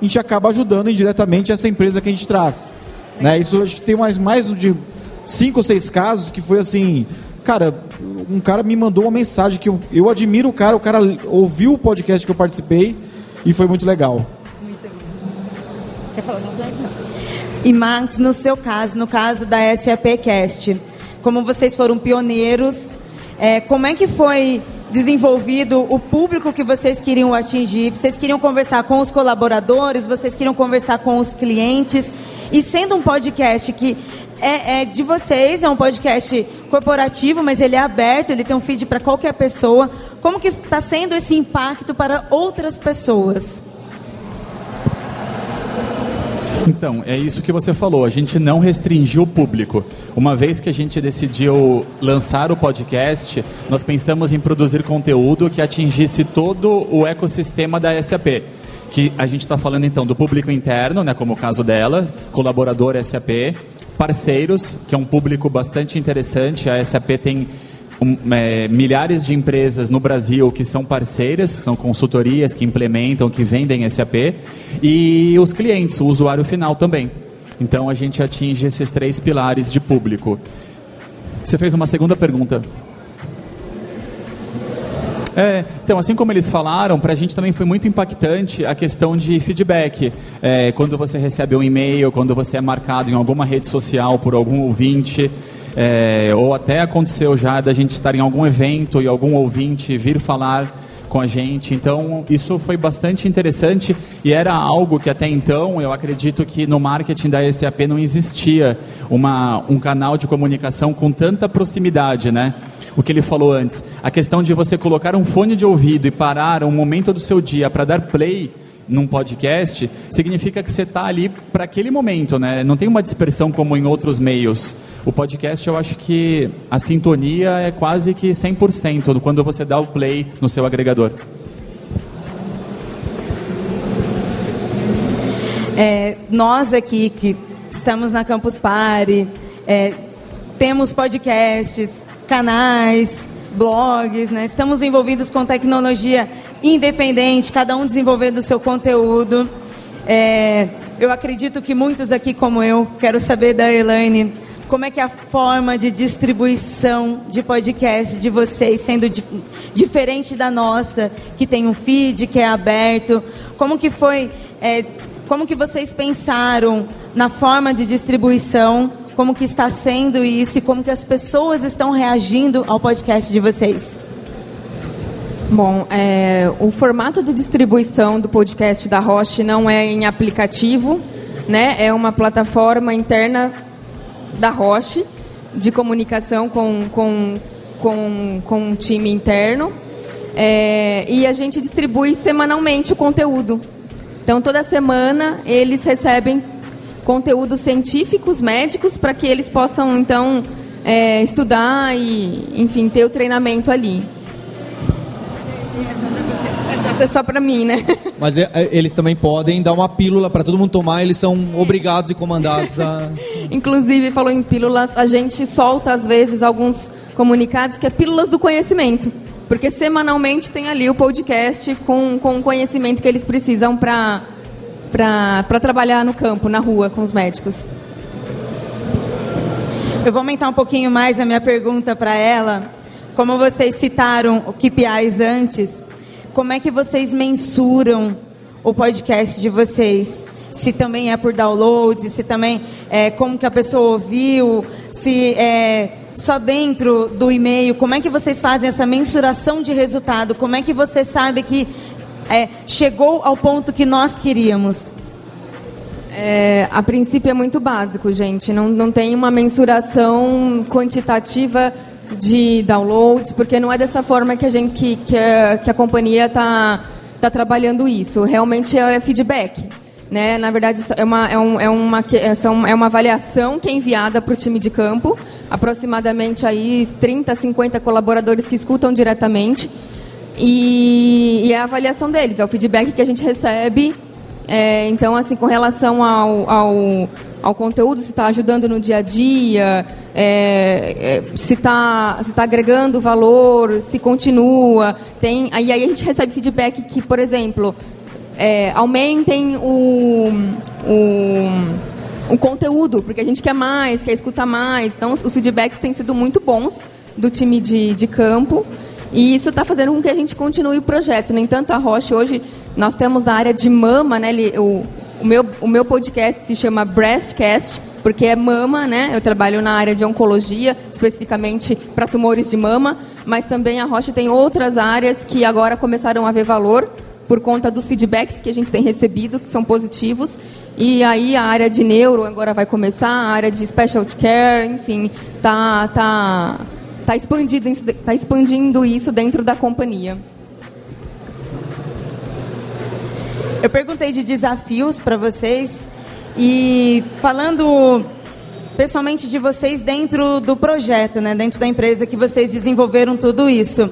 a gente acaba ajudando indiretamente essa empresa que a gente traz. Né? Isso acho que tem mais, mais de cinco ou seis casos que foi assim. Cara, um cara me mandou uma mensagem que eu, eu admiro o cara, o cara ouviu o podcast que eu participei e foi muito legal. Quer falar? E Max, no seu caso, no caso da SAPcast, como vocês foram pioneiros é, como é que foi desenvolvido o público que vocês queriam atingir? Vocês queriam conversar com os colaboradores, vocês queriam conversar com os clientes. E sendo um podcast que é, é de vocês, é um podcast corporativo, mas ele é aberto, ele tem um feed para qualquer pessoa. Como que está sendo esse impacto para outras pessoas? Então, é isso que você falou. A gente não restringiu o público. Uma vez que a gente decidiu lançar o podcast, nós pensamos em produzir conteúdo que atingisse todo o ecossistema da SAP. Que a gente está falando então do público interno, né, como o caso dela, colaborador SAP, parceiros, que é um público bastante interessante. A SAP tem um, é, milhares de empresas no Brasil que são parceiras, são consultorias que implementam, que vendem SAP, e os clientes, o usuário final também. Então a gente atinge esses três pilares de público. Você fez uma segunda pergunta. É, então, assim como eles falaram, para a gente também foi muito impactante a questão de feedback. É, quando você recebe um e-mail, quando você é marcado em alguma rede social por algum ouvinte, é, ou até aconteceu já da gente estar em algum evento e algum ouvinte vir falar com a gente. Então, isso foi bastante interessante e era algo que até então eu acredito que no marketing da SAP não existia uma, um canal de comunicação com tanta proximidade, né? O que ele falou antes, a questão de você colocar um fone de ouvido e parar um momento do seu dia para dar play num podcast, significa que você está ali para aquele momento, né? Não tem uma dispersão como em outros meios. O podcast, eu acho que a sintonia é quase que 100% quando você dá o play no seu agregador. É, nós aqui que estamos na Campus Party, é, temos podcasts, canais, blogs, né? estamos envolvidos com tecnologia independente, cada um desenvolvendo o seu conteúdo. É, eu acredito que muitos aqui, como eu, quero saber da Elaine, como é que é a forma de distribuição de podcast de vocês, sendo di diferente da nossa, que tem um feed, que é aberto, como que foi, é, como que vocês pensaram na forma de distribuição, como que está sendo isso e como que as pessoas estão reagindo ao podcast de vocês? Bom, é, o formato de distribuição do podcast da Roche não é em aplicativo, né? É uma plataforma interna da Roche de comunicação com, com, com, com um time interno. É, e a gente distribui semanalmente o conteúdo. Então, toda semana eles recebem conteúdos científicos, médicos, para que eles possam, então, é, estudar e, enfim, ter o treinamento ali. É só para mim, né? Mas é, é, eles também podem dar uma pílula para todo mundo tomar, eles são obrigados e comandados a. Inclusive, falou em pílulas, a gente solta às vezes alguns comunicados que é pílulas do conhecimento. Porque semanalmente tem ali o podcast com, com o conhecimento que eles precisam para trabalhar no campo, na rua, com os médicos. Eu vou aumentar um pouquinho mais a minha pergunta para ela. Como vocês citaram o KPIs antes, como é que vocês mensuram o podcast de vocês? Se também é por download, se também é como que a pessoa ouviu, se é só dentro do e-mail, como é que vocês fazem essa mensuração de resultado? Como é que você sabe que é, chegou ao ponto que nós queríamos? É, a princípio é muito básico, gente. Não, não tem uma mensuração quantitativa de downloads, porque não é dessa forma que a gente que, que, a, que a companhia está tá trabalhando isso. Realmente é feedback. Né? Na verdade, é uma, é, um, é, uma, é uma avaliação que é enviada para o time de campo, aproximadamente aí 30, 50 colaboradores que escutam diretamente, e, e é a avaliação deles, é o feedback que a gente recebe. É, então, assim, com relação ao, ao ao conteúdo, se está ajudando no dia a dia, é, é, se está se tá agregando valor, se continua. Tem, aí, aí a gente recebe feedback que, por exemplo, é, aumentem o, o, o conteúdo, porque a gente quer mais, quer escutar mais. Então, os feedbacks têm sido muito bons do time de, de campo. E isso está fazendo com que a gente continue o projeto. No entanto, a Roche hoje, nós temos na área de mama, né, o, o meu, o meu podcast se chama Breastcast, porque é mama, né? Eu trabalho na área de oncologia, especificamente para tumores de mama, mas também a Rocha tem outras áreas que agora começaram a ver valor por conta dos feedbacks que a gente tem recebido, que são positivos. E aí a área de neuro agora vai começar, a área de specialty care, enfim, tá tá tá expandindo tá expandindo isso dentro da companhia. Eu perguntei de desafios para vocês e falando pessoalmente de vocês dentro do projeto, né, dentro da empresa que vocês desenvolveram tudo isso.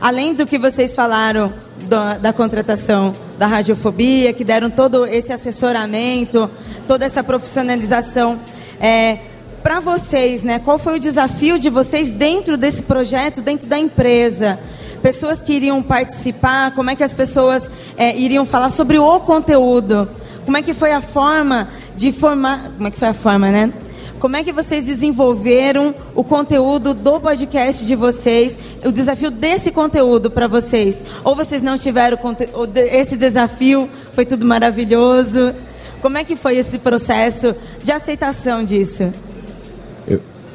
Além do que vocês falaram da, da contratação da radiofobia, que deram todo esse assessoramento, toda essa profissionalização, é, para vocês, né, qual foi o desafio de vocês dentro desse projeto, dentro da empresa? pessoas que iriam participar, como é que as pessoas é, iriam falar sobre o conteúdo, como é que foi a forma de formar, como é que foi a forma, né? Como é que vocês desenvolveram o conteúdo do podcast de vocês, o desafio desse conteúdo para vocês? Ou vocês não tiveram esse desafio, foi tudo maravilhoso? Como é que foi esse processo de aceitação disso?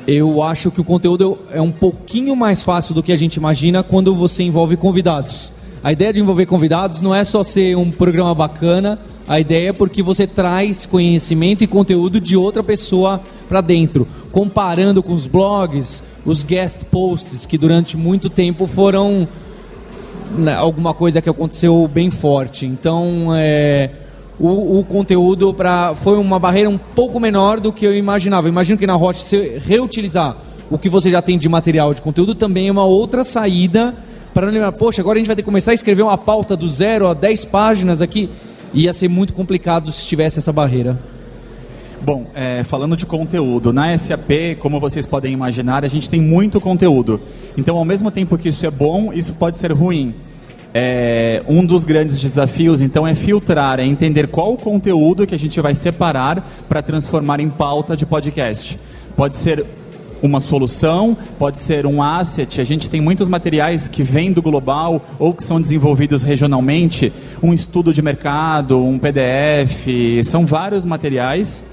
Eu acho que o conteúdo é um pouquinho mais fácil do que a gente imagina quando você envolve convidados. A ideia de envolver convidados não é só ser um programa bacana, a ideia é porque você traz conhecimento e conteúdo de outra pessoa para dentro, comparando com os blogs, os guest posts que durante muito tempo foram né, alguma coisa que aconteceu bem forte. Então, é, o, o conteúdo pra, foi uma barreira um pouco menor do que eu imaginava. Imagino que na Roche, se reutilizar o que você já tem de material de conteúdo também é uma outra saída para não lembrar, poxa, agora a gente vai ter que começar a escrever uma pauta do zero a 10 páginas aqui. Ia ser muito complicado se tivesse essa barreira. Bom, é, falando de conteúdo, na SAP, como vocês podem imaginar, a gente tem muito conteúdo. Então, ao mesmo tempo que isso é bom, isso pode ser ruim. É, um dos grandes desafios, então, é filtrar, é entender qual o conteúdo que a gente vai separar para transformar em pauta de podcast. Pode ser uma solução, pode ser um asset. A gente tem muitos materiais que vêm do global ou que são desenvolvidos regionalmente, um estudo de mercado, um PDF, são vários materiais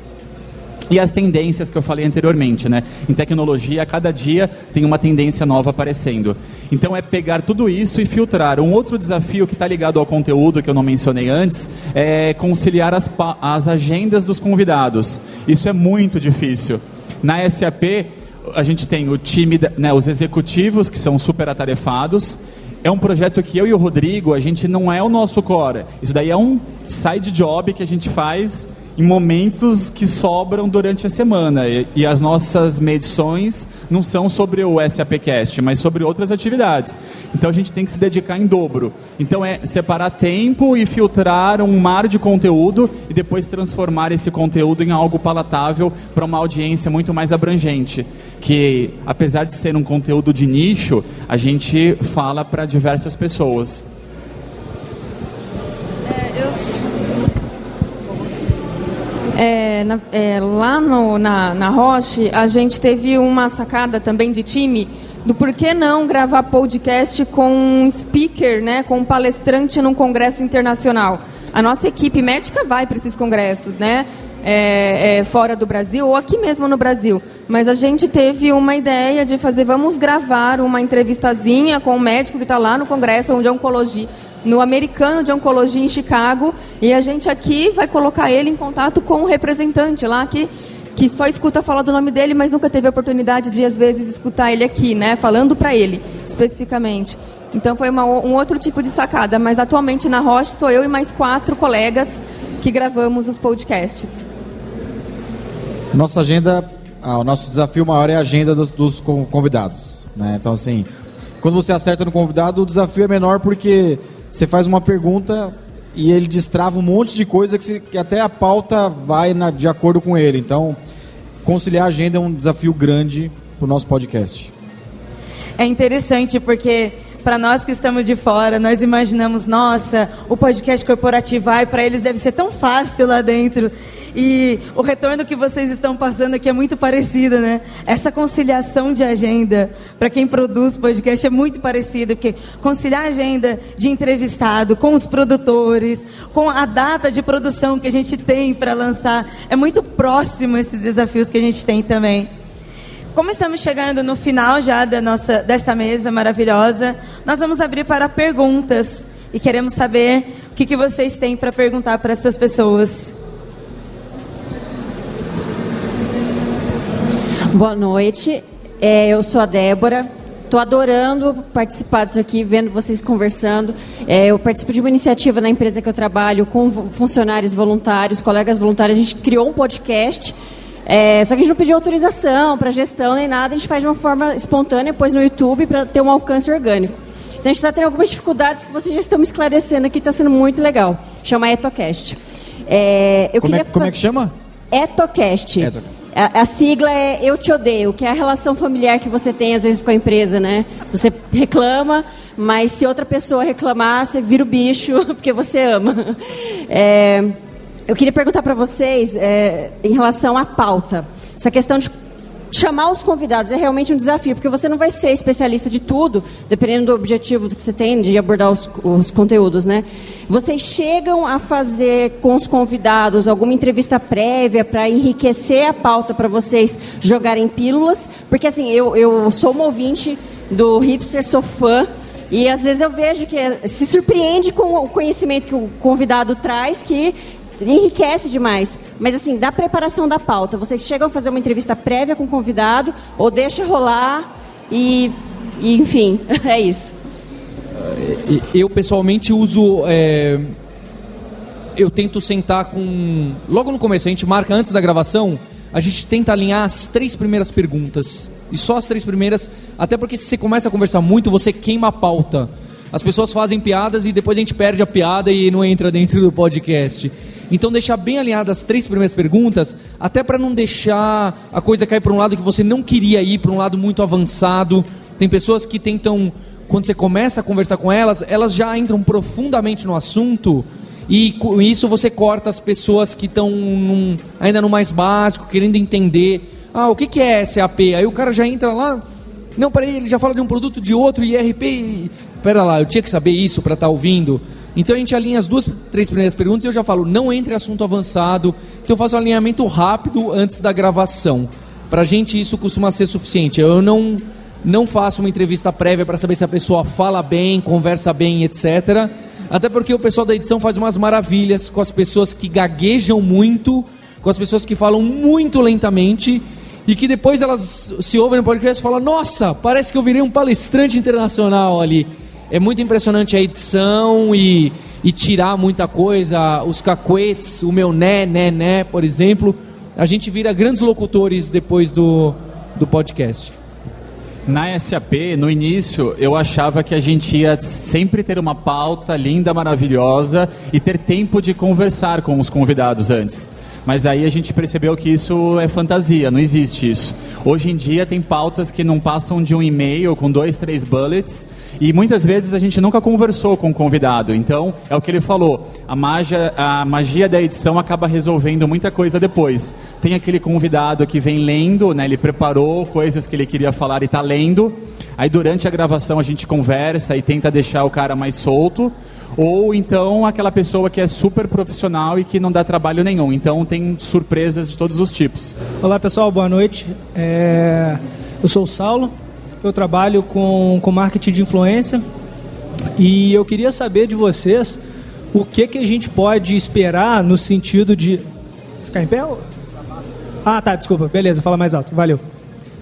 e as tendências que eu falei anteriormente, né? Em tecnologia, a cada dia tem uma tendência nova aparecendo. Então é pegar tudo isso e filtrar. Um outro desafio que está ligado ao conteúdo que eu não mencionei antes é conciliar as, as agendas dos convidados. Isso é muito difícil. Na SAP a gente tem o time, né, os executivos que são super atarefados. É um projeto que eu e o Rodrigo, a gente não é o nosso core. Isso daí é um side job que a gente faz em momentos que sobram durante a semana. E, e, as nossas medições não são sobre o SAPcast, mas sobre outras atividades. Então a gente tem que se dedicar em dobro. Então é separar tempo e filtrar um mar de conteúdo e depois transformar esse conteúdo em algo palatável para uma audiência muito mais abrangente. Que apesar de ser um conteúdo de nicho, a gente fala para diversas pessoas. É, eu é, na, é, lá no, na, na Roche, a gente teve uma sacada também de time do porquê não gravar podcast com um speaker, né, com um palestrante num congresso internacional. A nossa equipe médica vai para esses congressos, né, é, é, fora do Brasil ou aqui mesmo no Brasil. Mas a gente teve uma ideia de fazer, vamos gravar uma entrevistazinha com um médico que está lá no congresso de oncologia, no americano de oncologia em Chicago, e a gente aqui vai colocar ele em contato com o representante lá que que só escuta falar do nome dele, mas nunca teve a oportunidade de às vezes escutar ele aqui, né, falando para ele especificamente. Então foi uma, um outro tipo de sacada, mas atualmente na Roche sou eu e mais quatro colegas que gravamos os podcasts. Nossa agenda, ah, o nosso desafio maior é a agenda dos, dos convidados, né? Então assim, quando você acerta no convidado, o desafio é menor porque você faz uma pergunta e ele destrava um monte de coisa que, se, que até a pauta vai na, de acordo com ele. Então, conciliar a agenda é um desafio grande para o nosso podcast. É interessante porque para nós que estamos de fora, nós imaginamos, nossa, o podcast corporativo, ai, para eles deve ser tão fácil lá dentro. E o retorno que vocês estão passando aqui é muito parecido, né? Essa conciliação de agenda, para quem produz podcast, é muito parecido, porque conciliar a agenda de entrevistado com os produtores, com a data de produção que a gente tem para lançar, é muito próximo esses desafios que a gente tem também. Como estamos chegando no final já da nossa, desta mesa maravilhosa, nós vamos abrir para perguntas e queremos saber o que, que vocês têm para perguntar para essas pessoas. Boa noite, é, eu sou a Débora. Estou adorando participar disso aqui, vendo vocês conversando. É, eu participo de uma iniciativa na empresa que eu trabalho com funcionários voluntários, colegas voluntários. A gente criou um podcast, é, só que a gente não pediu autorização para gestão nem nada. A gente faz de uma forma espontânea, pôs no YouTube para ter um alcance orgânico. Então a gente está tendo algumas dificuldades que vocês já estão me esclarecendo aqui, está sendo muito legal. Chama EtoCast. É, eu como, é, como é que chama? EtoCast. EtoCast. A, a, sigla é Eu Te Odeio, que é a relação familiar que você tem às vezes com a empresa, né? Você reclama, mas se outra pessoa reclamar, você vira o bicho porque você ama. É, eu queria perguntar para vocês é, em relação à pauta. Essa questão de chamar os convidados é realmente um desafio, porque você não vai ser especialista de tudo, dependendo do objetivo que você tem de abordar os, os conteúdos, né? Vocês chegam a fazer com os convidados alguma entrevista prévia para enriquecer a pauta para vocês jogarem pílulas? Porque assim, eu, eu sou uma ouvinte do Hipster, sou fã. E às vezes eu vejo que se surpreende com o conhecimento que o convidado traz, que enriquece demais. Mas assim, da preparação da pauta, vocês chegam a fazer uma entrevista prévia com o convidado ou deixa rolar e, e enfim, é isso. eu pessoalmente uso. É, eu tento sentar com. Logo no começo, a gente marca antes da gravação, a gente tenta alinhar as três primeiras perguntas. E só as três primeiras, até porque se você começa a conversar muito, você queima a pauta. As pessoas fazem piadas e depois a gente perde a piada e não entra dentro do podcast. Então deixar bem alinhadas as três primeiras perguntas, até para não deixar a coisa cair para um lado que você não queria ir, para um lado muito avançado. Tem pessoas que tentam, quando você começa a conversar com elas, elas já entram profundamente no assunto e com isso você corta as pessoas que estão ainda no mais básico, querendo entender. Ah, o que, que é SAP? Aí o cara já entra lá. Não, peraí, ele já fala de um produto de outro, IRP. E... Pera lá, eu tinha que saber isso para estar tá ouvindo. Então a gente alinha as duas, três primeiras perguntas e eu já falo, não entre assunto avançado. Então eu faço um alinhamento rápido antes da gravação. Pra gente isso costuma ser suficiente. Eu não, não faço uma entrevista prévia para saber se a pessoa fala bem, conversa bem, etc até porque o pessoal da edição faz umas maravilhas com as pessoas que gaguejam muito, com as pessoas que falam muito lentamente e que depois elas se ouvem no podcast e falam: Nossa, parece que eu virei um palestrante internacional ali. É muito impressionante a edição e, e tirar muita coisa, os cacuetes, o meu né, né, né, por exemplo. A gente vira grandes locutores depois do, do podcast. Na SAP, no início, eu achava que a gente ia sempre ter uma pauta linda, maravilhosa e ter tempo de conversar com os convidados antes. Mas aí a gente percebeu que isso é fantasia, não existe isso. Hoje em dia tem pautas que não passam de um e-mail com dois, três bullets e muitas vezes a gente nunca conversou com o convidado. Então, é o que ele falou, a magia, a magia da edição acaba resolvendo muita coisa depois. Tem aquele convidado que vem lendo, né, ele preparou coisas que ele queria falar e está lendo. Aí durante a gravação a gente conversa e tenta deixar o cara mais solto ou então aquela pessoa que é super profissional e que não dá trabalho nenhum. Então tem surpresas de todos os tipos. Olá pessoal, boa noite. É... Eu sou o Saulo, eu trabalho com, com marketing de influência e eu queria saber de vocês o que, que a gente pode esperar no sentido de. Ficar em pé? Ah, tá, desculpa, beleza, fala mais alto, valeu.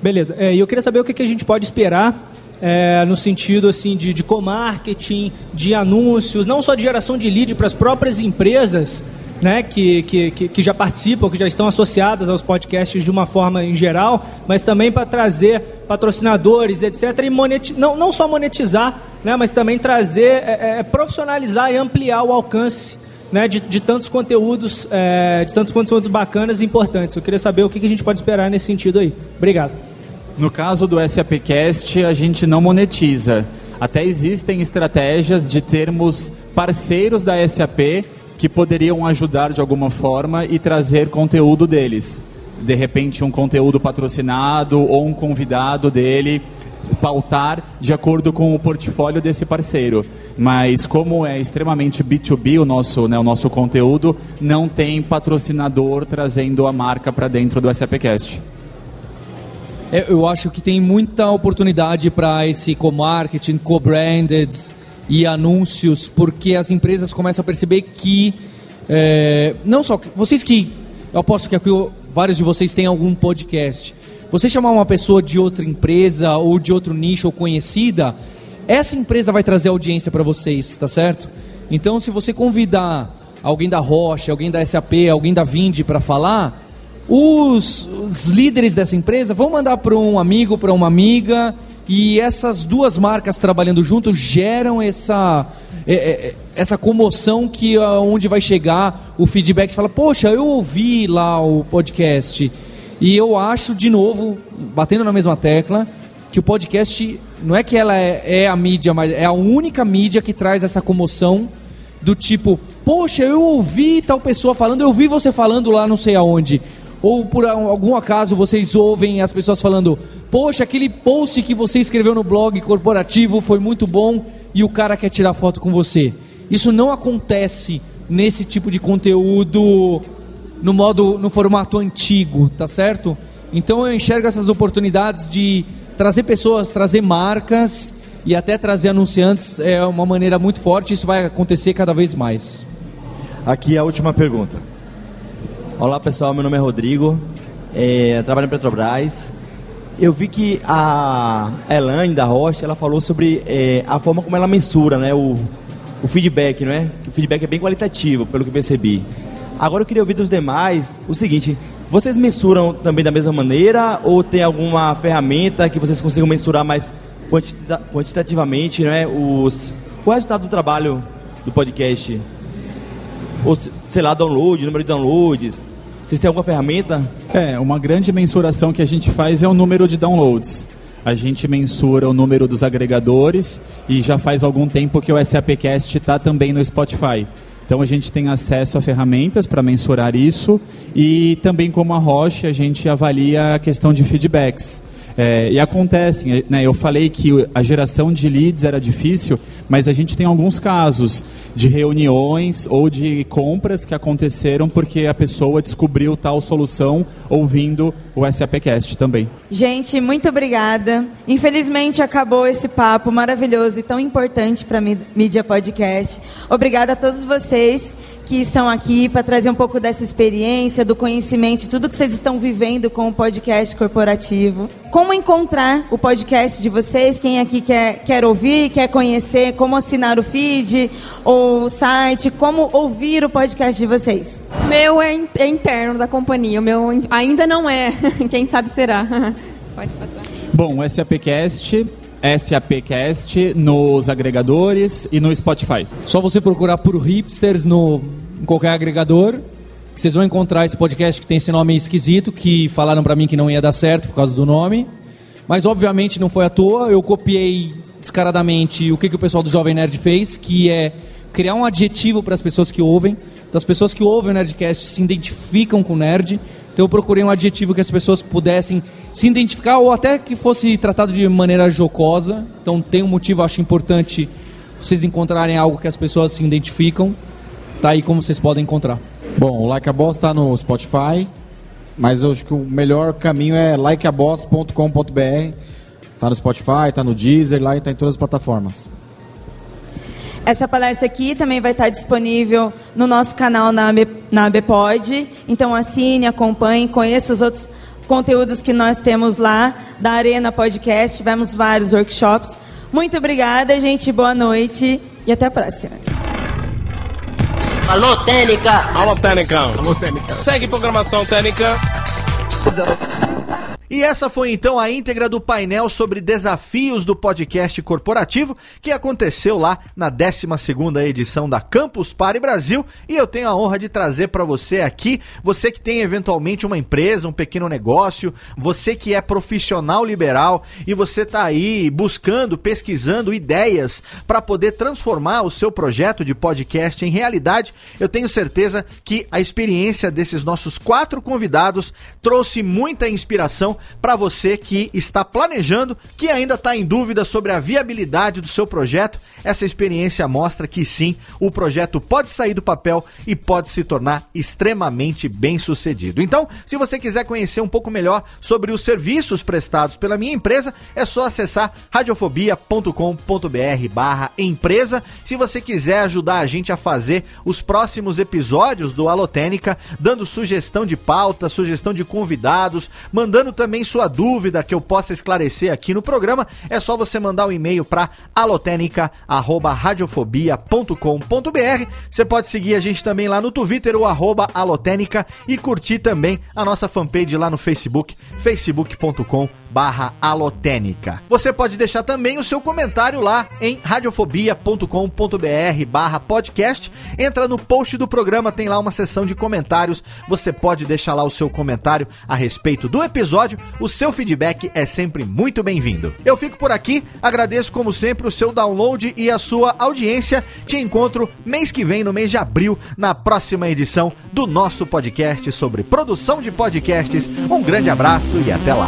Beleza, é, e eu queria saber o que, que a gente pode esperar é, no sentido assim de, de co-marketing, de anúncios, não só de geração de lead para as próprias empresas né, que, que, que já participam, que já estão associadas aos podcasts de uma forma em geral, mas também para trazer patrocinadores, etc. E monet... não, não só monetizar, né, mas também trazer, é, é, profissionalizar e ampliar o alcance né, de, de tantos conteúdos, é, de tantos conteúdos bacanas e importantes. Eu queria saber o que, que a gente pode esperar nesse sentido aí. Obrigado. No caso do SAPcast, a gente não monetiza. Até existem estratégias de termos parceiros da SAP que poderiam ajudar de alguma forma e trazer conteúdo deles. De repente, um conteúdo patrocinado ou um convidado dele pautar de acordo com o portfólio desse parceiro. Mas como é extremamente B2B o nosso, né, o nosso conteúdo, não tem patrocinador trazendo a marca para dentro do SAPcast. É, eu acho que tem muita oportunidade para esse co-marketing, co-branded e anúncios, porque as empresas começam a perceber que é, não só vocês que eu aposto que aqui vários de vocês têm algum podcast. Você chamar uma pessoa de outra empresa ou de outro nicho ou conhecida, essa empresa vai trazer audiência para vocês, tá certo? Então, se você convidar alguém da Rocha, alguém da SAP, alguém da Vindi para falar, os, os líderes dessa empresa vão mandar para um amigo, para uma amiga, e essas duas marcas trabalhando juntos geram essa, é, é, essa comoção que onde vai chegar o feedback fala, poxa, eu ouvi lá o podcast. E eu acho, de novo, batendo na mesma tecla, que o podcast não é que ela é, é a mídia, mas é a única mídia que traz essa comoção do tipo, poxa, eu ouvi tal pessoa falando, eu ouvi você falando lá não sei aonde. Ou por algum acaso vocês ouvem as pessoas falando: Poxa, aquele post que você escreveu no blog corporativo foi muito bom e o cara quer tirar foto com você. Isso não acontece nesse tipo de conteúdo no modo, no formato antigo, tá certo? Então eu enxergo essas oportunidades de trazer pessoas, trazer marcas e até trazer anunciantes é uma maneira muito forte. Isso vai acontecer cada vez mais. Aqui a última pergunta. Olá pessoal, meu nome é Rodrigo, é, trabalho na Petrobras eu vi que a Elaine da Rocha, ela falou sobre é, a forma como ela mensura, né, o, o feedback, não é? O feedback é bem qualitativo, pelo que percebi. Agora eu queria ouvir dos demais o seguinte: vocês mensuram também da mesma maneira ou tem alguma ferramenta que vocês consigam mensurar mais quantita quantitativamente, né? Os o resultado do trabalho do podcast? Ou sei lá, download, número de downloads, vocês têm alguma ferramenta? É, uma grande mensuração que a gente faz é o número de downloads. A gente mensura o número dos agregadores e já faz algum tempo que o SAPcast está também no Spotify. Então a gente tem acesso a ferramentas para mensurar isso e também como a Roche a gente avalia a questão de feedbacks. É, e acontecem, né, eu falei que a geração de leads era difícil, mas a gente tem alguns casos de reuniões ou de compras que aconteceram porque a pessoa descobriu tal solução ouvindo o SAPcast também. Gente, muito obrigada. Infelizmente acabou esse papo maravilhoso e tão importante para a mídia podcast. Obrigada a todos vocês que estão aqui para trazer um pouco dessa experiência, do conhecimento, tudo que vocês estão vivendo com o podcast corporativo. Como encontrar o podcast de vocês? Quem aqui quer, quer ouvir, quer conhecer, como assinar o feed ou o site, como ouvir o podcast de vocês? Meu é, é interno da companhia, o meu ainda não é. Quem sabe será. Pode passar. Bom, o SAPcast SAPcast nos agregadores e no Spotify. Só você procurar por hipsters no em qualquer agregador, vocês vão encontrar esse podcast que tem esse nome esquisito, que falaram para mim que não ia dar certo por causa do nome. Mas obviamente não foi à toa, eu copiei descaradamente o que, que o pessoal do Jovem Nerd fez, que é criar um adjetivo para as pessoas que ouvem. Então as pessoas que ouvem o Nerdcast se identificam com o nerd. Então eu procurei um adjetivo que as pessoas pudessem se identificar ou até que fosse tratado de maneira jocosa. Então tem um motivo, acho importante vocês encontrarem algo que as pessoas se identificam. Tá aí como vocês podem encontrar. Bom, o Like a Boss está no Spotify, mas eu acho que o melhor caminho é likeaboss.com.br. Tá no Spotify, tá no Deezer, lá e tá em todas as plataformas. Essa palestra aqui também vai estar disponível no nosso canal na, na ABPOD. Então assine, acompanhe, conheça os outros conteúdos que nós temos lá da Arena Podcast. Tivemos vários workshops. Muito obrigada, gente. Boa noite e até a próxima. Alô, Técnica! Alô, Técnica! Alô, Técnica! Segue programação Técnica. E essa foi então a íntegra do painel sobre desafios do podcast corporativo que aconteceu lá na 12ª edição da Campus Party Brasil. E eu tenho a honra de trazer para você aqui, você que tem eventualmente uma empresa, um pequeno negócio, você que é profissional liberal e você está aí buscando, pesquisando ideias para poder transformar o seu projeto de podcast em realidade, eu tenho certeza que a experiência desses nossos quatro convidados trouxe muita inspiração para você que está planejando, que ainda está em dúvida sobre a viabilidade do seu projeto. Essa experiência mostra que sim, o projeto pode sair do papel e pode se tornar extremamente bem sucedido. Então, se você quiser conhecer um pouco melhor sobre os serviços prestados pela minha empresa, é só acessar radiofobia.com.br barra empresa. Se você quiser ajudar a gente a fazer os próximos episódios do Alotênica, dando sugestão de pauta, sugestão de convidados, mandando também sua dúvida que eu possa esclarecer aqui no programa, é só você mandar um e-mail para alotênica@radiofobia.com.br. Você pode seguir a gente também lá no Twitter o arroba alotênica e curtir também a nossa fanpage lá no Facebook, facebook.com barra alotênica. Você pode deixar também o seu comentário lá em radiofobia.com.br barra podcast. Entra no post do programa, tem lá uma seção de comentários. Você pode deixar lá o seu comentário a respeito do episódio. O seu feedback é sempre muito bem-vindo. Eu fico por aqui, agradeço como sempre o seu download e a sua audiência. Te encontro mês que vem, no mês de abril, na próxima edição do nosso podcast sobre produção de podcasts. Um grande abraço e até lá.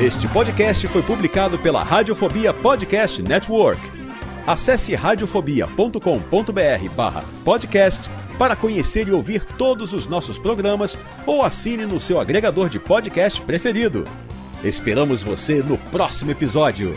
Este podcast foi publicado pela Radiofobia Podcast Network. Acesse radiofobia.com.br/podcast para conhecer e ouvir todos os nossos programas ou assine no seu agregador de podcast preferido. Esperamos você no próximo episódio.